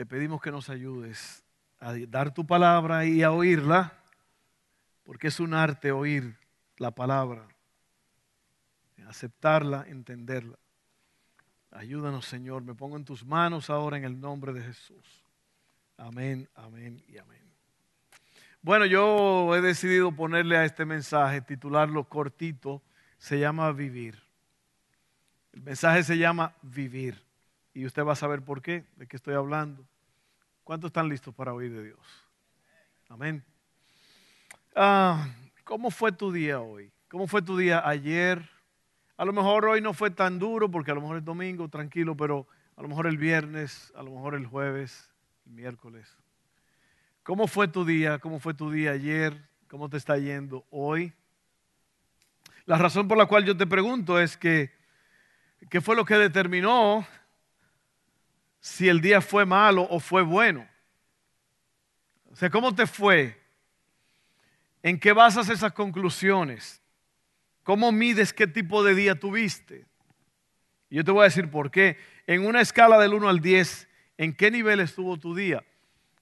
te pedimos que nos ayudes a dar tu palabra y a oírla, porque es un arte oír la palabra, aceptarla, entenderla. Ayúdanos, Señor. Me pongo en tus manos ahora en el nombre de Jesús. Amén, amén y amén. Bueno, yo he decidido ponerle a este mensaje, titularlo cortito, se llama vivir. El mensaje se llama vivir. Y usted va a saber por qué, de qué estoy hablando. ¿Cuántos están listos para oír de Dios? Amén. Ah, ¿Cómo fue tu día hoy? ¿Cómo fue tu día ayer? A lo mejor hoy no fue tan duro porque a lo mejor es domingo, tranquilo, pero a lo mejor el viernes, a lo mejor el jueves, el miércoles. ¿Cómo fue tu día? ¿Cómo fue tu día ayer? ¿Cómo te está yendo hoy? La razón por la cual yo te pregunto es que, ¿qué fue lo que determinó si el día fue malo o fue bueno. O sea, ¿cómo te fue? ¿En qué basas esas conclusiones? ¿Cómo mides qué tipo de día tuviste? Yo te voy a decir por qué. En una escala del 1 al 10, ¿en qué nivel estuvo tu día?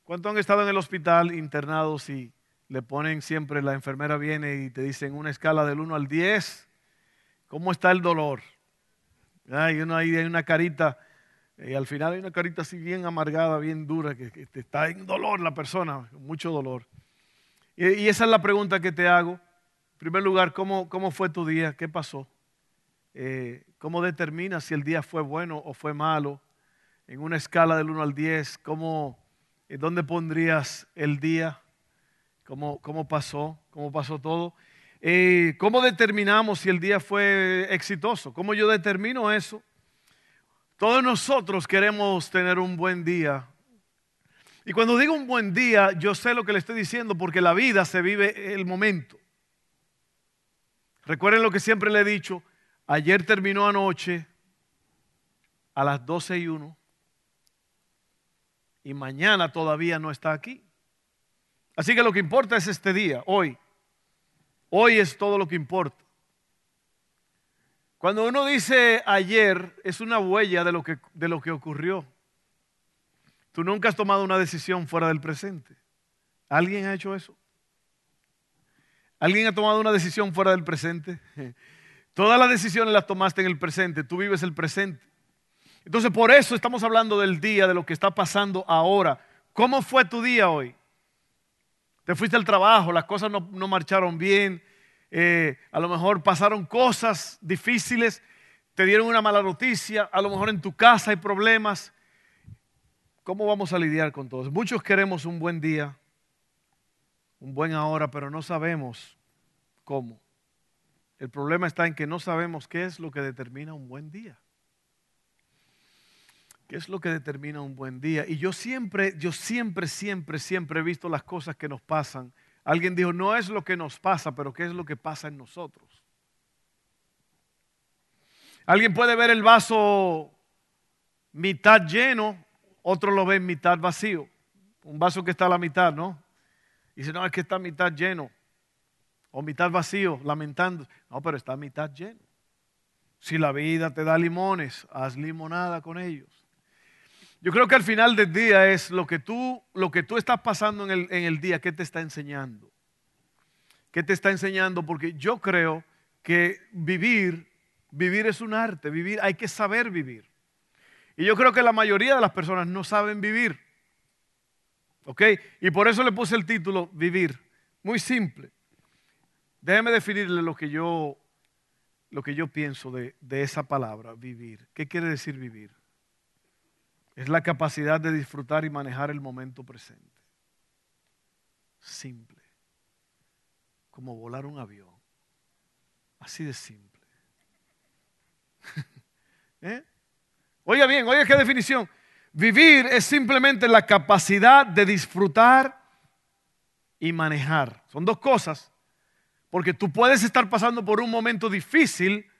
¿Cuántos han estado en el hospital internados y le ponen siempre, la enfermera viene y te dice en una escala del 1 al 10, ¿cómo está el dolor? Hay uno ahí hay una carita y al final hay una carita así bien amargada, bien dura, que, está en dolor la persona, mucho dolor. Y, esa es la pregunta que te hago. En primer lugar, ¿cómo, cómo fue tu día? ¿Qué pasó? Eh, ¿Cómo determinas si el día fue bueno o fue malo? En una escala del 1 al 10, ¿cómo, eh, ¿dónde pondrías el día? ¿Cómo, cómo pasó? ¿Cómo pasó todo? Eh, ¿Cómo determinamos si el día fue exitoso? ¿Cómo yo determino eso? Todos nosotros queremos tener un buen día. Y cuando digo un buen día, yo sé lo que le estoy diciendo porque la vida se vive el momento. Recuerden lo que siempre le he dicho. Ayer terminó anoche a las 12 y 1 y mañana todavía no está aquí. Así que lo que importa es este día, hoy. Hoy es todo lo que importa. Cuando uno dice ayer, es una huella de lo que, de lo que ocurrió. Tú nunca has tomado una decisión fuera del presente. ¿Alguien ha hecho eso? ¿Alguien ha tomado una decisión fuera del presente? Todas las decisiones las tomaste en el presente, tú vives el presente. Entonces por eso estamos hablando del día, de lo que está pasando ahora. ¿Cómo fue tu día hoy? Te fuiste al trabajo, las cosas no, no marcharon bien, eh, a lo mejor pasaron cosas difíciles, te dieron una mala noticia, a lo mejor en tu casa hay problemas. ¿Cómo vamos a lidiar con todo Muchos queremos un buen día, un buen ahora, pero no sabemos cómo. El problema está en que no sabemos qué es lo que determina un buen día. ¿Qué es lo que determina un buen día? Y yo siempre, yo siempre, siempre, siempre he visto las cosas que nos pasan Alguien dijo, no es lo que nos pasa, pero qué es lo que pasa en nosotros. Alguien puede ver el vaso mitad lleno, otro lo ve mitad vacío. Un vaso que está a la mitad, ¿no? Y dice, no, es que está mitad lleno. O mitad vacío, lamentando. No, pero está mitad lleno. Si la vida te da limones, haz limonada con ellos. Yo creo que al final del día es lo que tú, lo que tú estás pasando en el, en el día, ¿qué te está enseñando? ¿Qué te está enseñando? Porque yo creo que vivir, vivir es un arte, vivir, hay que saber vivir. Y yo creo que la mayoría de las personas no saben vivir. ¿Ok? Y por eso le puse el título Vivir. Muy simple. Déjeme definirle lo que yo, lo que yo pienso de, de esa palabra, vivir. ¿Qué quiere decir vivir? Es la capacidad de disfrutar y manejar el momento presente. Simple. Como volar un avión. Así de simple. ¿Eh? Oiga bien, oiga qué definición. Vivir es simplemente la capacidad de disfrutar y manejar. Son dos cosas, porque tú puedes estar pasando por un momento difícil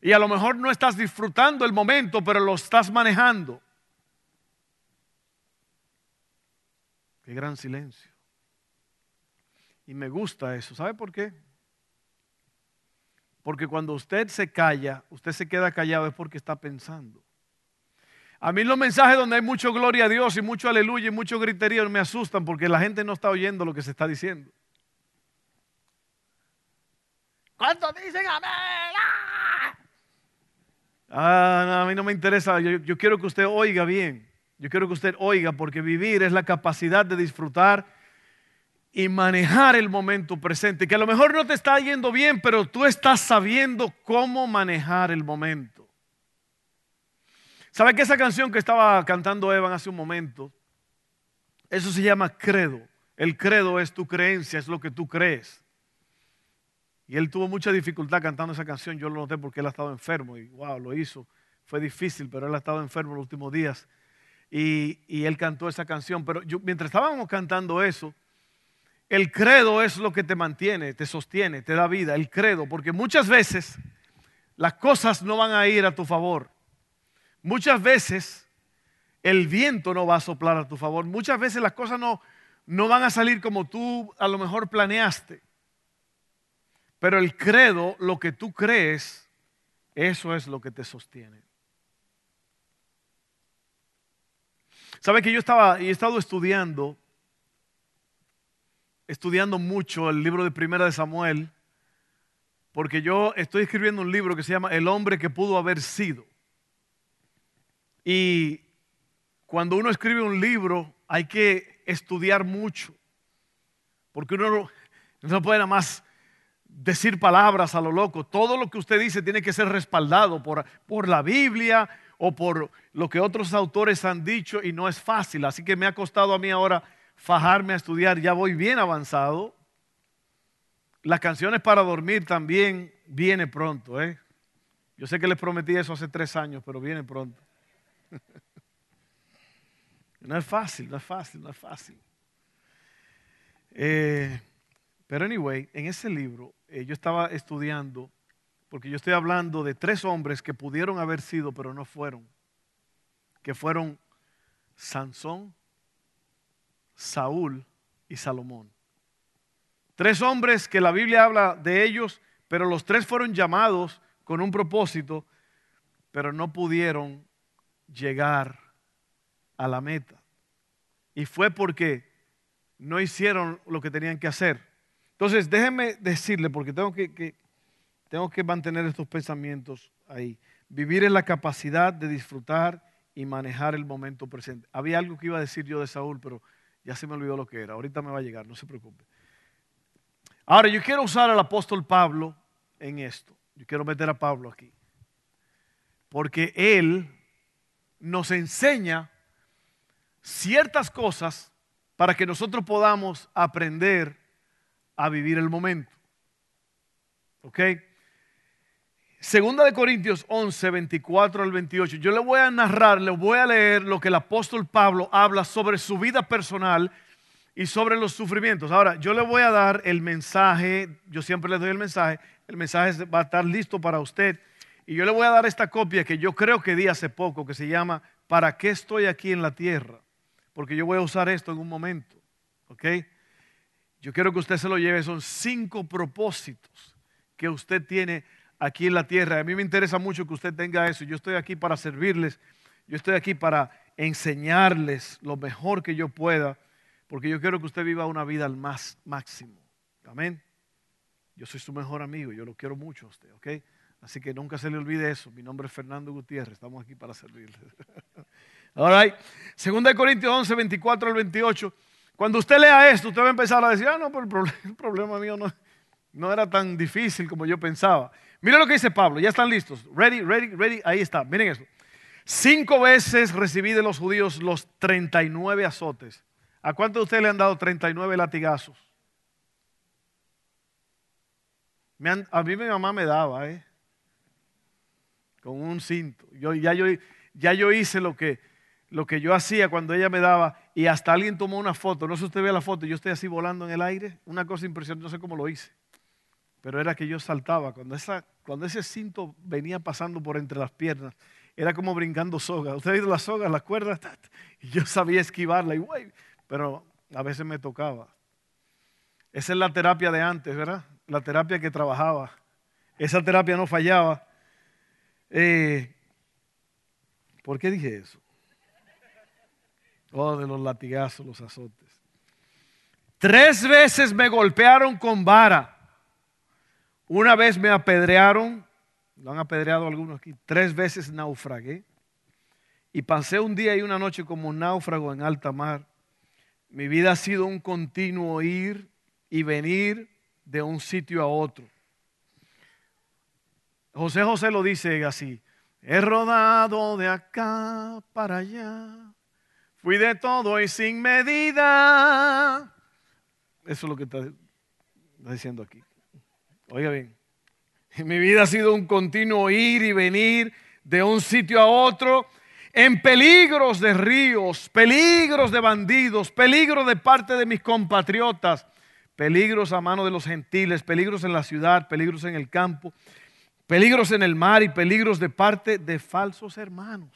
y a lo mejor no estás disfrutando el momento, pero lo estás manejando. Qué gran silencio. Y me gusta eso. ¿Sabe por qué? Porque cuando usted se calla, usted se queda callado es porque está pensando. A mí los mensajes donde hay mucho gloria a Dios y mucho aleluya y mucho griterío me asustan porque la gente no está oyendo lo que se está diciendo. ¿Cuántos dicen amén? ¡Ah! a mí no me interesa. yo quiero que usted oiga bien. Yo quiero que usted oiga porque vivir es la capacidad de disfrutar y manejar el momento presente, que a lo mejor no te está yendo bien, pero tú estás sabiendo cómo manejar el momento. ¿Sabe que esa canción que estaba cantando Evan hace un momento? Eso se llama credo. El credo es tu creencia, es lo que tú crees. Y él tuvo mucha dificultad cantando esa canción. Yo lo noté porque él ha estado enfermo y wow, lo hizo. Fue difícil, pero él ha estado enfermo los últimos días. Y, él cantó esa canción. Pero mientras estábamos cantando eso, el credo es lo que te mantiene, te sostiene, te da vida, el credo, porque muchas veces las cosas no van a ir a tu favor. Muchas veces el viento no va a soplar a tu favor. Muchas veces las cosas no, no van a salir como tú a lo mejor planeaste. Pero el credo, lo que tú crees, eso es lo que te sostiene. ¿Sabe que yo estaba y he estado estudiando estudiando mucho el libro de Primera de Samuel, porque yo estoy escribiendo un libro que se llama El hombre que pudo haber sido. Y cuando uno escribe un libro hay que estudiar mucho, porque uno no, puede nada más decir palabras a lo loco. Todo lo que usted dice tiene que ser respaldado por, por la Biblia o por lo que otros autores han dicho y no es fácil. Así que me ha costado a mí ahora fajarme a estudiar, ya voy bien avanzado. Las canciones para dormir también viene pronto. ¿eh? Yo sé que les prometí eso hace tres años, pero viene pronto. no es fácil, no es fácil, no es fácil. Eh, pero anyway, en ese libro eh, yo estaba estudiando, porque yo estoy hablando de tres hombres que pudieron haber sido, pero no fueron. Que fueron Sansón, Saúl y Salomón. Tres hombres que la Biblia habla de ellos, pero los tres fueron llamados con un propósito, pero no pudieron llegar a la meta. Y fue porque no hicieron lo que tenían que hacer. Entonces, déjenme decirle, porque tengo que, tengo que mantener estos pensamientos ahí. Vivir en la capacidad de disfrutar y manejar el momento presente. Había algo que iba a decir yo de Saúl, pero ya se me olvidó lo que era. Ahorita me va a llegar, no se preocupe. Ahora, yo quiero usar al apóstol Pablo en esto. Yo quiero meter a Pablo aquí. Porque él nos enseña ciertas cosas para que nosotros podamos aprender a vivir el momento. ¿Ok? Segunda de Corintios 11, 24 al 28. Yo le voy a narrar, le voy a leer lo que el apóstol Pablo habla sobre su vida personal y sobre los sufrimientos. Ahora, yo le voy a dar el mensaje, yo siempre le doy el mensaje, el mensaje va a estar listo para usted. Y yo le voy a dar esta copia que yo creo que di hace poco, que se llama ¿Para qué estoy aquí en la tierra? Porque yo voy a usar esto en un momento. ¿Ok? Yo quiero que usted se lo lleve. Son cinco propósitos que usted tiene aquí en la tierra. A mí me interesa mucho que usted tenga eso. Yo estoy aquí para servirles. Yo estoy aquí para enseñarles lo mejor que yo pueda, porque yo quiero que usted viva una vida al más máximo. Amén. Yo soy su mejor amigo, yo lo quiero mucho a usted, ¿ok? Así que nunca se le olvide eso. Mi nombre es Fernando Gutiérrez, estamos aquí para servirles. All right. Segunda de Corintios 11, 24 al 28. Cuando usted lea esto, usted va a empezar a decir, ah, no, pero el problema, el problema mío no, no era tan difícil como yo pensaba. Miren lo que dice Pablo, ya están listos. Ready, ready, ready. Ahí está, miren eso. Cinco veces recibí de los judíos los 39 azotes. ¿A cuántos de ustedes le han dado 39 latigazos? a mí mi mamá me daba, ¿eh? Con un cinto. Yo, ya, yo, ya yo hice lo que, lo que yo hacía cuando ella me daba y hasta alguien tomó una foto. No sé si usted ve la foto, yo estoy así volando en el aire. Una cosa impresionante, no sé cómo lo hice. Pero era que yo saltaba. Cuando, esa, cuando ese cinto venía pasando por entre las piernas, era como brincando soga. Usted ha visto las sogas, las cuerdas, y yo sabía esquivarla, y pero a veces me tocaba. Esa es la terapia de antes, ¿verdad? La terapia que trabajaba. Esa terapia no fallaba. Eh, ¿Por qué dije eso? Oh, de los latigazos, los azotes. Tres veces me golpearon con vara. Una vez me apedrearon, lo han apedreado algunos aquí, tres veces naufragué. Y pasé un día y una noche como un náufrago en alta mar. Mi vida ha sido un continuo ir y venir de un sitio a otro. José José lo dice así, he rodado de acá para allá Fui de todo y sin medida. Eso es lo que está, diciendo aquí. Oiga bien, mi vida ha sido un continuo ir y venir de un sitio a otro en peligros de ríos, peligros de bandidos, peligros de parte de mis compatriotas, peligros a mano de los gentiles, peligros en la ciudad, peligros en el campo, peligros en el mar y peligros de parte de falsos hermanos.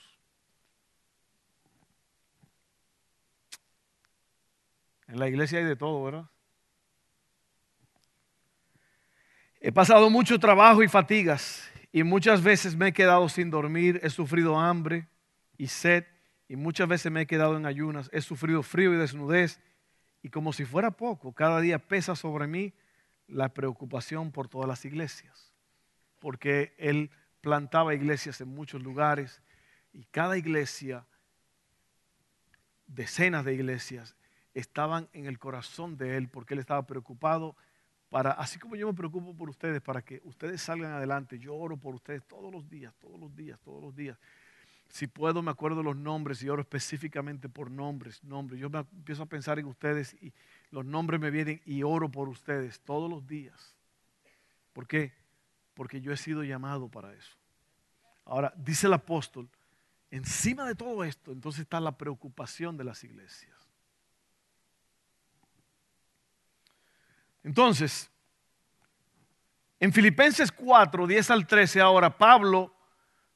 En la iglesia hay de todo, ¿verdad? He pasado mucho trabajo y fatigas y muchas veces me he quedado sin dormir, he sufrido hambre y sed y muchas veces me he quedado en ayunas, he sufrido frío y desnudez y como si fuera poco, cada día pesa sobre mí la preocupación por todas las iglesias, porque él plantaba iglesias en muchos lugares y cada iglesia, decenas de iglesias, estaban en el corazón de Él porque Él estaba preocupado para, así como yo me preocupo por ustedes, para que ustedes salgan adelante, yo oro por ustedes todos los días, todos los días, todos los días. Si puedo, me acuerdo los nombres y oro específicamente por nombres, nombres. Yo me empiezo a pensar en ustedes y los nombres me vienen y oro por ustedes todos los días. ¿Por qué? Porque yo he sido llamado para eso. Ahora, dice el apóstol, encima de todo esto, entonces está la preocupación de las iglesias. Entonces, en Filipenses 4, 10 al 13, ahora Pablo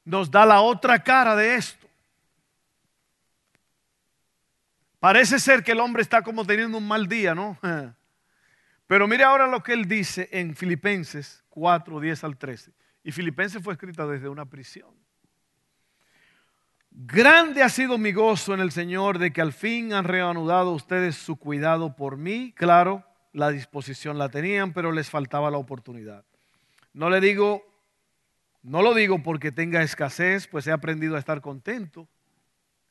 nos da la otra cara de esto. Parece ser que el hombre está como teniendo un mal día, ¿no? Pero mire ahora lo que él dice en Filipenses 4, 10 al 13. Y Filipenses fue escrita desde una prisión. Grande ha sido mi gozo en el Señor de que al fin han reanudado ustedes su cuidado por mí. Claro, la disposición la tenían, pero les faltaba la oportunidad. No le digo, no lo digo porque tenga escasez, pues he aprendido a estar contento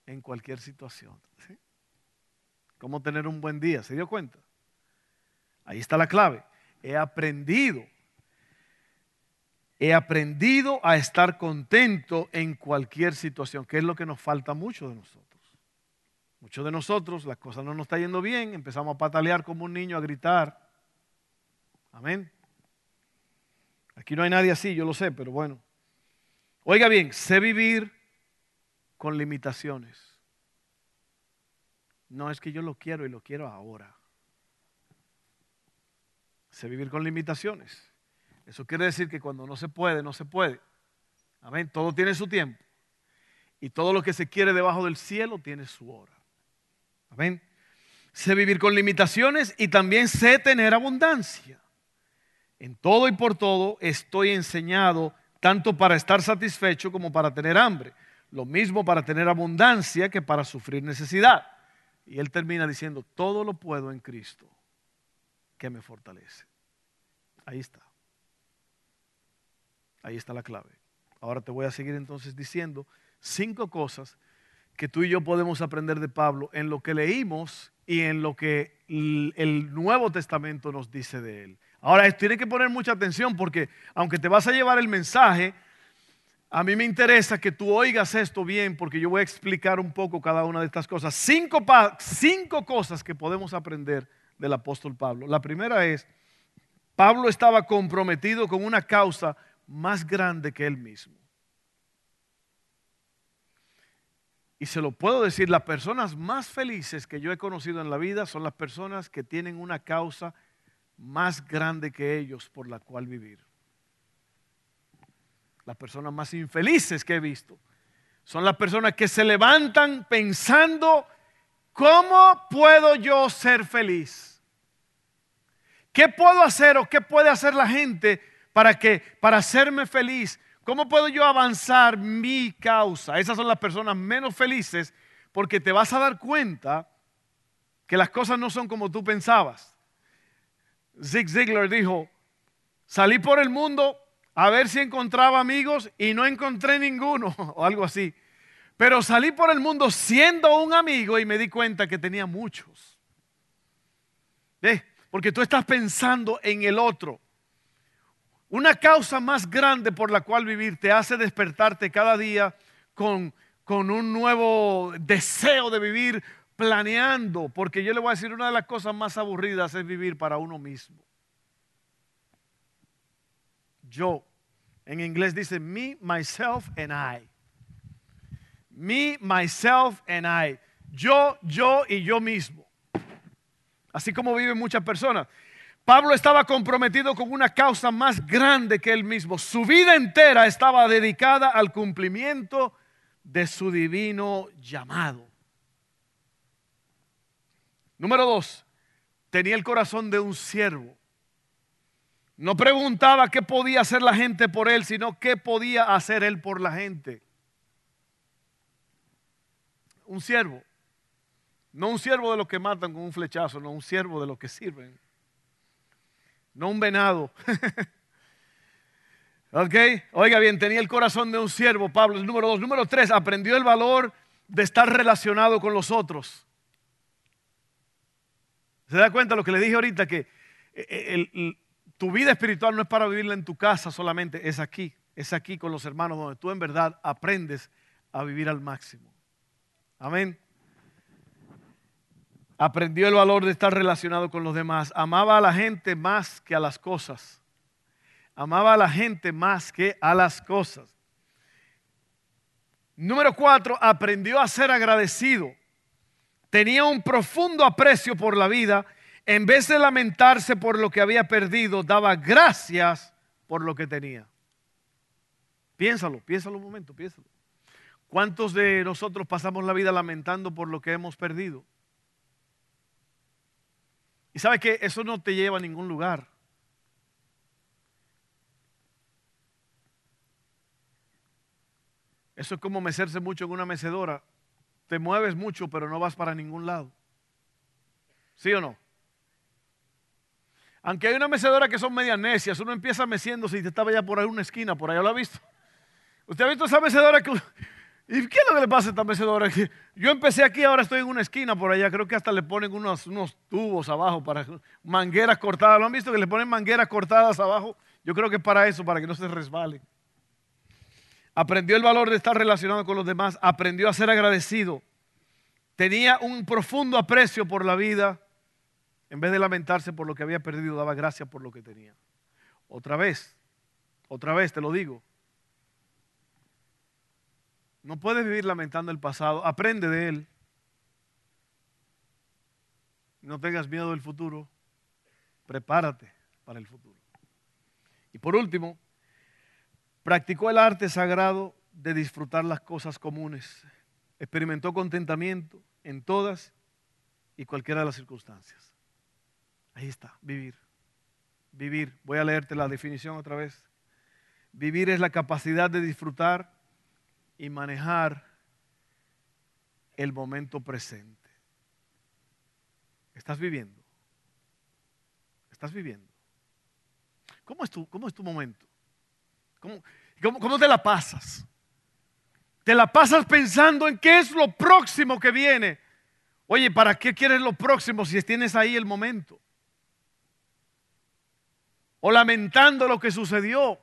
en cualquier situación. ¿Cómo tener un buen día? ¿Se dio cuenta? Ahí está la clave. He aprendido. He aprendido a estar contento en cualquier situación, que es lo que nos falta mucho de nosotros. Muchos de nosotros, las cosas no nos están yendo bien, empezamos a patalear como un niño, a gritar. Amén. Aquí no hay nadie así, yo lo sé, pero bueno. Oiga bien, sé vivir con limitaciones. No es que yo lo quiero y lo quiero ahora. Sé vivir con limitaciones. Eso quiere decir que cuando no se puede, no se puede. Amén. Todo tiene su tiempo. Y todo lo que se quiere debajo del cielo tiene su hora. Amén. Sé vivir con limitaciones y también sé tener abundancia. En todo y por todo estoy enseñado tanto para estar satisfecho como para tener hambre. Lo mismo para tener abundancia que para sufrir necesidad. Y él termina diciendo, todo lo puedo en Cristo que me fortalece. Ahí está. Ahí está la clave. Ahora te voy a seguir entonces diciendo cinco cosas que tú y yo podemos aprender de Pablo en lo que leímos y en lo que el Nuevo Testamento nos dice de él. Ahora, tienes que poner mucha atención porque aunque te vas a llevar el mensaje, a mí me interesa que tú oigas esto bien porque yo voy a explicar un poco cada una de estas cosas. Cinco, cinco cosas que podemos aprender del apóstol Pablo. La primera es, Pablo estaba comprometido con una causa más grande que él mismo. Y se lo puedo decir, las personas más felices que yo he conocido en la vida son las personas que tienen una causa más grande que ellos por la cual vivir. Las personas más infelices que he visto son las personas que se levantan pensando, ¿cómo puedo yo ser feliz? ¿Qué puedo hacer o qué puede hacer la gente para que para hacerme feliz? ¿Cómo puedo yo avanzar mi causa? Esas son las personas menos felices porque te vas a dar cuenta que las cosas no son como tú pensabas. Zig Ziglar dijo, salí por el mundo a ver si encontraba amigos y no encontré ninguno o algo así. Pero salí por el mundo siendo un amigo y me di cuenta que tenía muchos. ¿Eh? Porque tú estás pensando en el otro. Una causa más grande por la cual vivir te hace despertarte cada día con, con un nuevo deseo de vivir planeando, porque yo le voy a decir, una de las cosas más aburridas es vivir para uno mismo. Yo, en inglés dice me, myself and I. Me, myself and I. Yo, yo y yo mismo. Así como viven muchas personas. Pablo estaba comprometido con una causa más grande que él mismo. Su vida entera estaba dedicada al cumplimiento de su divino llamado. Número dos, tenía el corazón de un siervo. No preguntaba qué podía hacer la gente por él, sino qué podía hacer él por la gente. Un siervo. No un siervo de los que matan con un flechazo, no un siervo de los que sirven no un venado. ok, oiga bien, tenía el corazón de un siervo, Pablo, el número dos. Número tres, aprendió el valor de estar relacionado con los otros. ¿Se da cuenta lo que le dije ahorita? Que eh, eh, tu vida espiritual no es para vivirla en tu casa solamente, es aquí, es aquí con los hermanos donde tú en verdad aprendes a vivir al máximo. Amén aprendió el valor de estar relacionado con los demás, amaba a la gente más que a las cosas, amaba a la gente más que a las cosas. Número cuatro, aprendió a ser agradecido. Tenía un profundo aprecio por la vida. En vez de lamentarse por lo que había perdido, daba gracias por lo que tenía. Piénsalo, piénsalo un momento, piénsalo. ¿Cuántos de nosotros pasamos la vida lamentando por lo que hemos perdido? Y sabe que eso no te lleva a ningún lugar. Eso es como mecerse mucho en una mecedora. Te mueves mucho, pero no vas para ningún lado. ¿Sí o no? Aunque hay una mecedora que son medias necias, uno empieza meciéndose y te estaba ya por ahí una esquina, por allá lo ha visto. ¿Usted ha visto esa mecedora que ¿Y qué es lo que le pasa a esta mecedora? Yo empecé aquí, ahora estoy en una esquina por allá. Creo que hasta le ponen unos, tubos abajo para mangueras cortadas. ¿Lo han visto que le ponen mangueras cortadas abajo? Yo creo que es para eso, para que no se resbale. Aprendió el valor de estar relacionado con los demás. Aprendió a ser agradecido. Tenía un profundo aprecio por la vida. En vez de lamentarse por lo que había perdido, daba gracias por lo que tenía. Otra vez, otra vez te lo digo. No puedes vivir lamentando el pasado. Aprende de él. No tengas miedo del futuro. Prepárate para el futuro. Y por último, practicó el arte sagrado de disfrutar las cosas comunes. Experimentó contentamiento en todas y cualquiera de las circunstancias. Ahí está, vivir. Vivir. Voy a leerte la definición otra vez. Vivir es la capacidad de disfrutar y manejar el momento presente. ¿Estás viviendo? ¿Estás viviendo? ¿Cómo es tu, cómo es tu momento? ¿Cómo, cómo, cómo te la pasas? ¿Te la pasas pensando en qué es lo próximo que viene? Oye, ¿para qué quieres lo próximo si tienes ahí el momento? O lamentando lo que sucedió.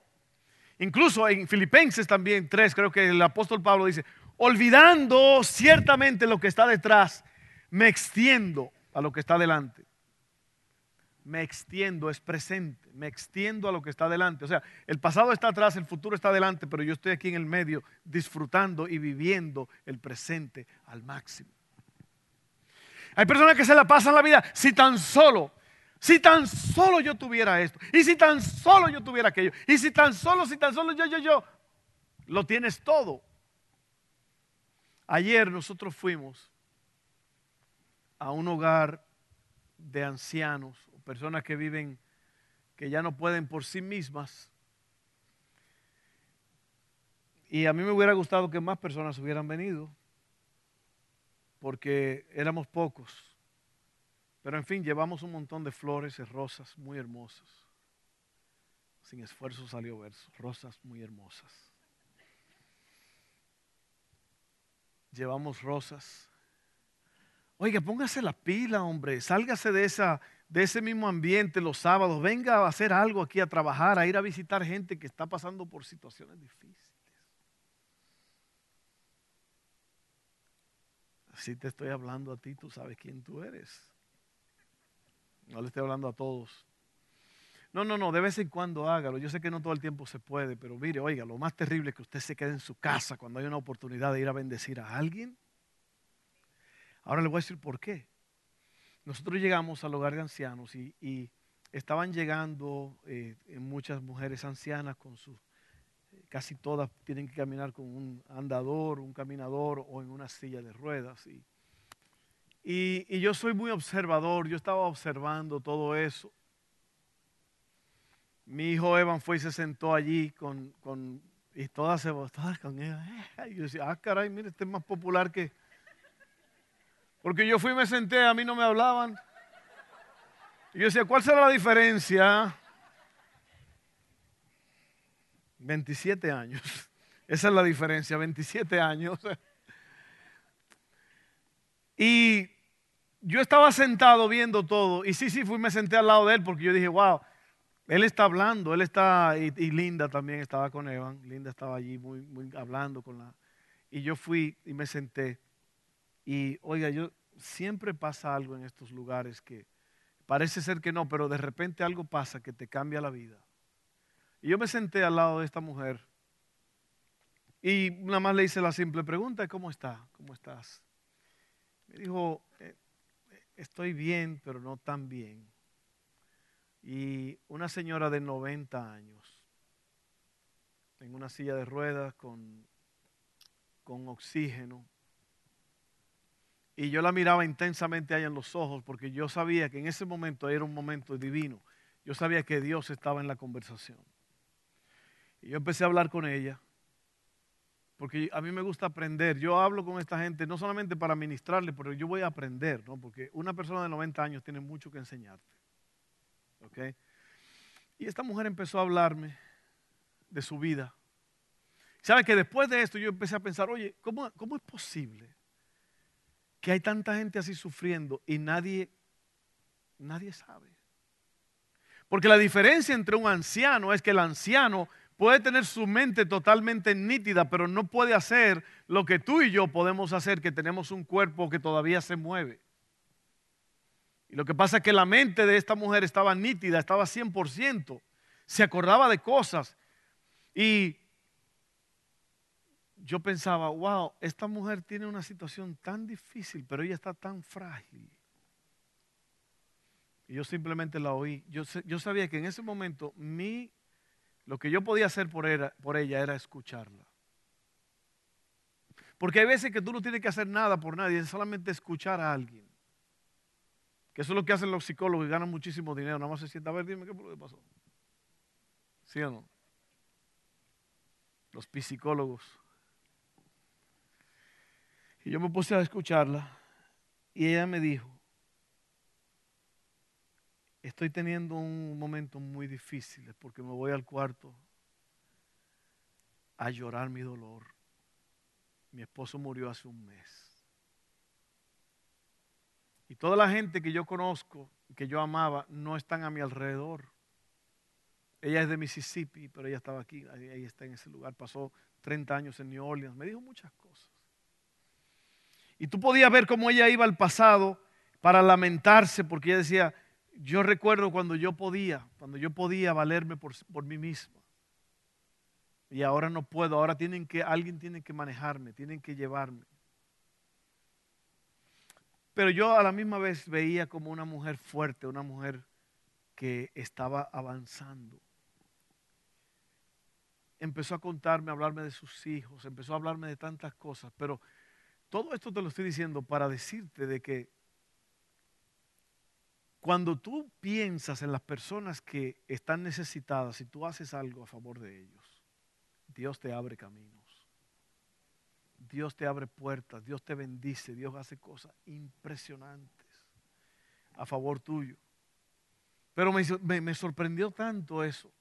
Incluso en Filipenses también 3, creo que el apóstol Pablo dice, olvidando ciertamente lo que está detrás, me extiendo a lo que está delante. me extiendo, es presente, me extiendo a lo que está adelante. O sea, el pasado está atrás, el futuro está adelante, pero yo estoy aquí en el medio disfrutando y viviendo el presente al máximo. Hay personas que se la pasan la vida, si tan solo, si tan solo yo tuviera esto, y si tan solo yo tuviera aquello, y si tan solo, si tan solo yo, yo, yo, lo tienes todo. Ayer nosotros fuimos a un hogar de ancianos personas que viven, que ya no pueden por sí mismas. Y a mí me hubiera gustado que más personas hubieran venido, porque éramos pocos. Pero en fin, llevamos un montón de flores y rosas muy hermosas. Sin esfuerzo salió verso, rosas muy hermosas. Llevamos rosas. Oiga, póngase la pila, hombre, sálgase de esa de ese mismo ambiente los sábados, venga a hacer algo aquí, a trabajar, a ir a visitar gente que está pasando por situaciones difíciles. Si te estoy hablando a ti, tú sabes quién tú eres. No le estoy hablando a todos. No, no, no, de vez en cuando hágalo. Yo sé que no todo el tiempo se puede, pero mire, oiga, lo más terrible es que usted se quede en su casa cuando hay una oportunidad de ir a bendecir a alguien. Ahora le voy a decir por qué. Nosotros llegamos al hogar de ancianos y, estaban llegando eh, muchas mujeres ancianas con sus, eh, casi todas tienen que caminar con un andador, un caminador o en una silla de ruedas. Y, y, yo soy muy observador, yo estaba observando todo eso. Mi hijo Evan fue y se sentó allí con, con y todas se todas con ella. Y yo decía, ah, caray, mire, este es más popular que, porque yo fui y me senté, a mí no me hablaban. Y yo decía, ¿cuál será la diferencia? 27 años. Esa es la diferencia, 27 años. Y yo estaba sentado viendo todo. Y sí, sí, fui y me senté al lado de él porque yo dije, wow, él está hablando, él está, y, Linda también estaba con Evan. Linda estaba allí muy, muy hablando con la... Y yo fui y me senté. Y oiga, yo siempre pasa algo en estos lugares que parece ser que no, pero de repente algo pasa que te cambia la vida. Y yo me senté al lado de esta mujer y nada más le hice la simple pregunta, ¿cómo está? ¿Cómo estás? Me dijo, eh, estoy bien, pero no tan bien. Y una señora de 90 años, en una silla de ruedas con, con oxígeno, y yo la miraba intensamente ahí en los ojos porque yo sabía que en ese momento era un momento divino. Yo sabía que Dios estaba en la conversación. Y yo empecé a hablar con ella porque a mí me gusta aprender. Yo hablo con esta gente no solamente para ministrarle, pero yo voy a aprender, ¿no? Porque una persona de 90 años tiene mucho que enseñarte. ¿Ok? Y esta mujer empezó a hablarme de su vida. ¿Sabe que después de esto yo empecé a pensar, oye, ¿cómo, cómo es posible que hay tanta gente así sufriendo y nadie, nadie sabe. Porque la diferencia entre un anciano es que el anciano puede tener su mente totalmente nítida, pero no puede hacer lo que tú y yo podemos hacer, que tenemos un cuerpo que todavía se mueve. Y lo que pasa es que la mente de esta mujer estaba nítida, estaba 100%, se acordaba de cosas. Y yo pensaba, wow, esta mujer tiene una situación tan difícil, pero ella está tan frágil. Y yo simplemente la oí. Yo, yo sabía que en ese momento mi, lo que yo podía hacer por, ella era escucharla. Porque hay veces que tú no tienes que hacer nada por nadie, es solamente escuchar a alguien. Que eso es lo que hacen los psicólogos y ganan muchísimo dinero. Nada más se sienta, a ver, dime qué pasó. ¿Sí o no? Los psicólogos. Y yo me puse a escucharla y ella me dijo, estoy teniendo un momento muy difícil porque me voy al cuarto a llorar mi dolor. Mi esposo murió hace un mes. Y toda la gente que yo conozco, que yo amaba, no están a mi alrededor. Ella es de Mississippi, pero ella estaba aquí, ahí está en ese lugar. Pasó 30 años en New Orleans. Me dijo muchas cosas. Y tú podías ver cómo ella iba al pasado para lamentarse, porque ella decía, yo recuerdo cuando yo podía, cuando yo podía valerme por, por mí mismo. Y ahora no puedo, ahora tienen que, alguien tiene que manejarme, tienen que llevarme. Pero yo a la misma vez veía como una mujer fuerte, una mujer que estaba avanzando. Empezó a contarme, a hablarme de sus hijos, empezó a hablarme de tantas cosas, pero todo esto te lo estoy diciendo para decirte de que cuando tú piensas en las personas que están necesitadas y tú haces algo a favor de ellos, Dios te abre caminos. Dios te abre puertas, Dios te bendice, Dios hace cosas impresionantes a favor tuyo. Pero me, sorprendió tanto eso.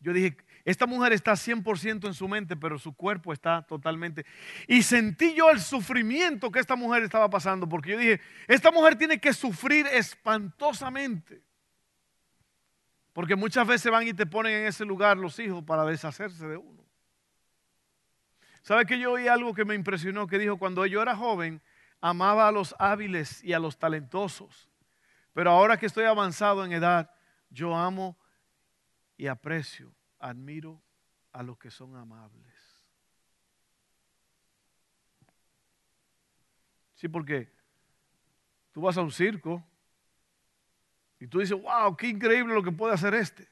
Yo dije, esta mujer está 100% en su mente, pero su cuerpo está totalmente... Y sentí yo el sufrimiento que esta mujer estaba pasando, porque yo dije, esta mujer tiene que sufrir espantosamente. Porque muchas veces van y te ponen en ese lugar los hijos para deshacerse de uno. ¿Sabe que yo oí algo que me impresionó? Que dijo, cuando yo era joven, amaba a los hábiles y a los talentosos. Pero ahora que estoy avanzado en edad, yo amo y aprecio, admiro a los que son amables. Sí, porque tú vas a un circo y tú dices, wow, qué increíble lo que puede hacer este.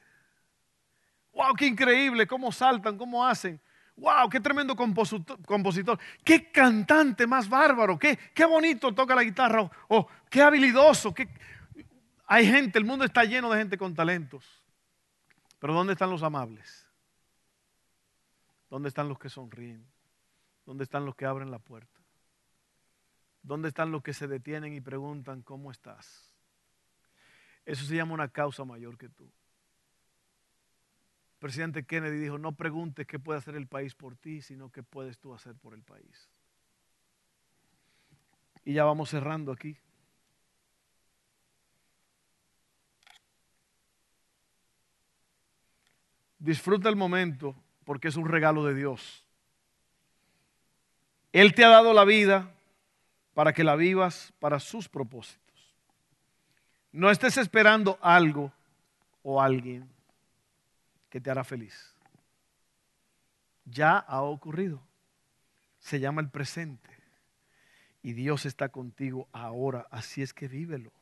Wow, qué increíble, cómo saltan, cómo hacen wow, qué tremendo compositor, qué cantante más bárbaro, qué, qué bonito toca la guitarra, o, qué habilidoso. Qué... Hay gente, el mundo está lleno de gente con talentos. Pero ¿dónde están los amables? ¿Dónde están los que sonríen? ¿Dónde están los que abren la puerta? ¿Dónde están los que se detienen y preguntan, ¿cómo estás? Eso se llama una causa mayor que tú presidente Kennedy dijo, no preguntes qué puede hacer el país por ti, sino qué puedes tú hacer por el país. Y ya vamos cerrando aquí. Disfruta el momento porque es un regalo de Dios. Él te ha dado la vida para que la vivas para sus propósitos. No estés esperando algo o alguien que te hará feliz. Ya ha ocurrido. Se llama el presente. Y Dios está contigo ahora. Así es que vívelo.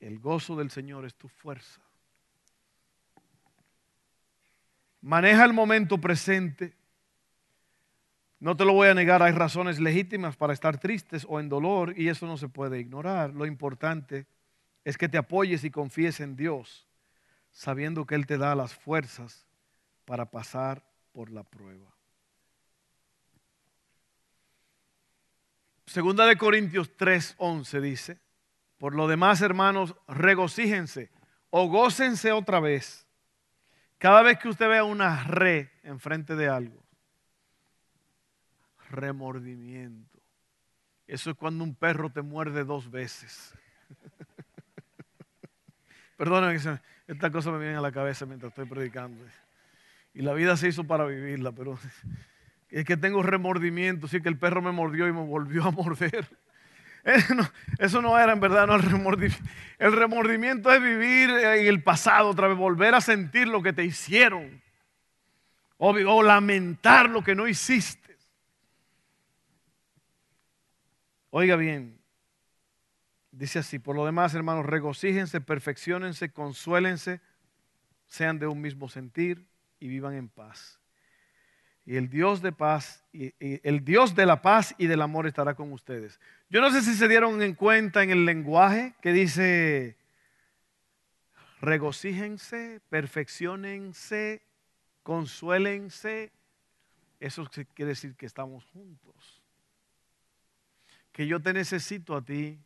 El gozo del Señor es tu fuerza. Maneja el momento presente. No te lo voy a negar, hay razones legítimas para estar tristes o en dolor y eso no se puede ignorar. Lo importante es que te apoyes y confíes en Dios sabiendo que Él te da las fuerzas para pasar por la prueba. Segunda de Corintios 3:11 dice, por lo demás, hermanos, regocíjense o gócense otra vez. Cada vez que usted vea una re enfrente de algo, remordimiento. Eso es cuando un perro te muerde dos veces. Perdóname que esta cosa me viene a la cabeza mientras estoy predicando. Y la vida se hizo para vivirla, pero es que tengo remordimiento, sí que el perro me mordió y me volvió a morder. Eso no era en verdad el remordimiento. Es vivir en el pasado otra vez, volver a sentir lo que te hicieron. O, o lamentar lo que no hiciste. Oiga bien, Dice así, por lo demás, hermanos, regocíjense, perfeccionense, consuélense, sean de un mismo sentir y vivan en paz. Y el Dios de paz, y, el Dios de la paz y del amor estará con ustedes. Yo no sé si se dieron en cuenta en el lenguaje que dice regocíjense, perfeccionense, consuélense. Eso quiere decir que estamos juntos. Que yo te necesito a ti,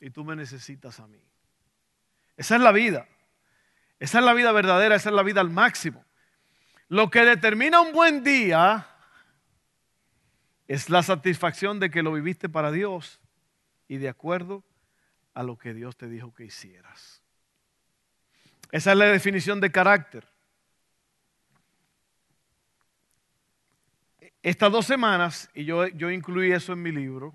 y tú me necesitas a mí. Esa es la vida. Esa es la vida verdadera, esa es la vida al máximo. Lo que determina un buen día es la satisfacción de que lo viviste para Dios y de acuerdo a lo que Dios te dijo que hicieras. Esa es la definición de carácter. Estas dos semanas, y yo, yo incluí eso en mi libro,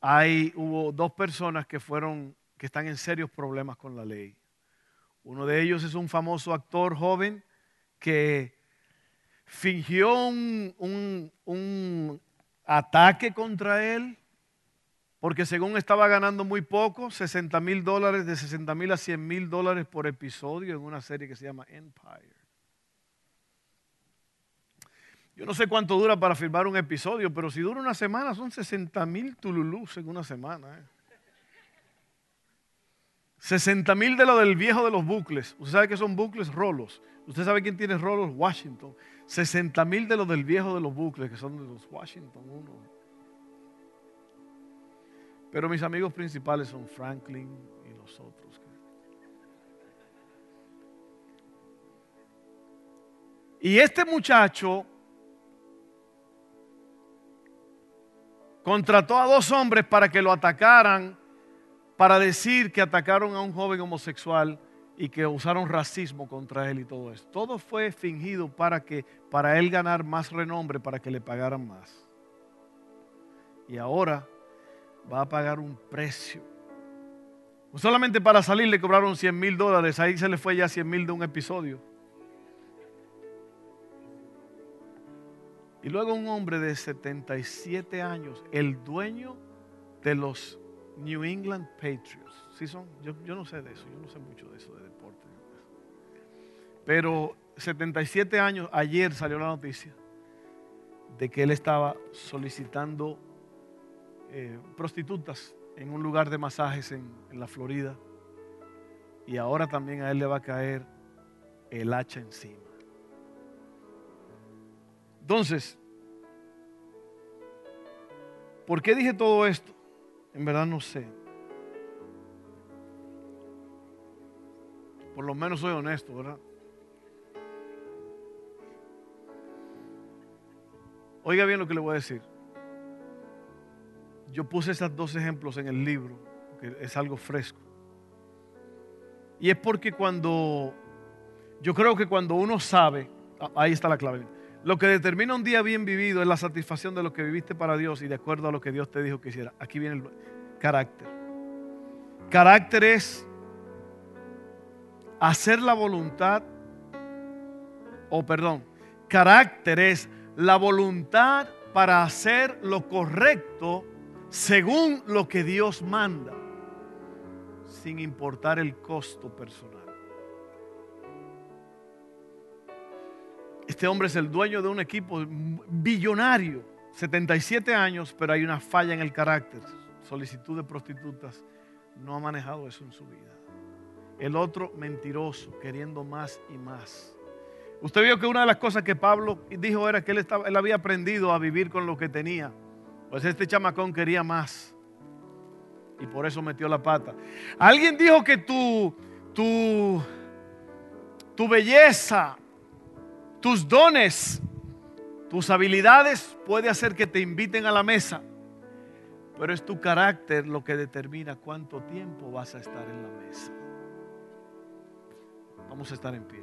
hay, hubo dos personas que fueron, que están en serios problemas con la ley. Uno de ellos es un famoso actor joven que fingió un, ataque contra él porque según estaba ganando muy poco, 60 mil dólares, de 60 mil a 100 mil dólares por episodio en una serie que se llama Empire. Yo no sé cuánto dura para filmar un episodio, pero si dura una semana son 60 mil tululús en una semana. ¿eh? 60 mil de lo del viejo de los bucles. Usted sabe que son bucles rolos. Usted sabe quién tiene rolos Washington. 60 mil de los del viejo de los bucles, que son de los Washington 1. Pero mis amigos principales son Franklin y los otros. Y este muchacho contrató a dos hombres para que lo atacaran, para decir que atacaron a un joven homosexual y que usaron racismo contra él y todo eso. Todo fue fingido para que para él ganar más renombre, para que le pagaran más. Y ahora va a pagar un precio. solamente para salir le cobraron 100 mil dólares, ahí se le fue ya 100 mil de un episodio. Y luego un hombre de 77 años, el dueño de los New England Patriots. ¿Sí son? Yo, yo no sé de eso, yo no sé mucho de eso de deporte. Pero 77 años, ayer salió la noticia de que él estaba solicitando eh, prostitutas en un lugar de masajes en, en la Florida. Y ahora también a él le va a caer el hacha encima. Entonces, ¿por qué dije todo esto? En verdad no sé. Por lo menos soy honesto, ¿verdad? Oiga bien lo que le voy a decir. Yo puse esos dos ejemplos en el libro, que es algo fresco. Y es porque cuando, yo creo que cuando uno sabe, ahí está la clave, lo que determina un día bien vivido es la satisfacción de lo que viviste para Dios y de acuerdo a lo que Dios te dijo que hiciera. Aquí viene el carácter. Carácter es hacer la voluntad, o perdón, carácter es la voluntad para hacer lo correcto según lo que Dios manda, sin importar el costo personal. Este hombre es el dueño de un equipo billonario, 77 años, pero hay una falla en el carácter, solicitud de prostitutas, no ha manejado eso en su vida. El otro mentiroso, queriendo más y más. Usted vio que una de las cosas que Pablo dijo era que él, estaba, él había aprendido a vivir con lo que tenía. Pues este chamacón quería más. Y por eso metió la pata. Alguien dijo que tu, tu, tu belleza, tus dones, tus habilidades puede hacer que te inviten a la mesa. Pero es tu carácter lo que determina cuánto tiempo vas a estar en la mesa. Vamos a estar en pie.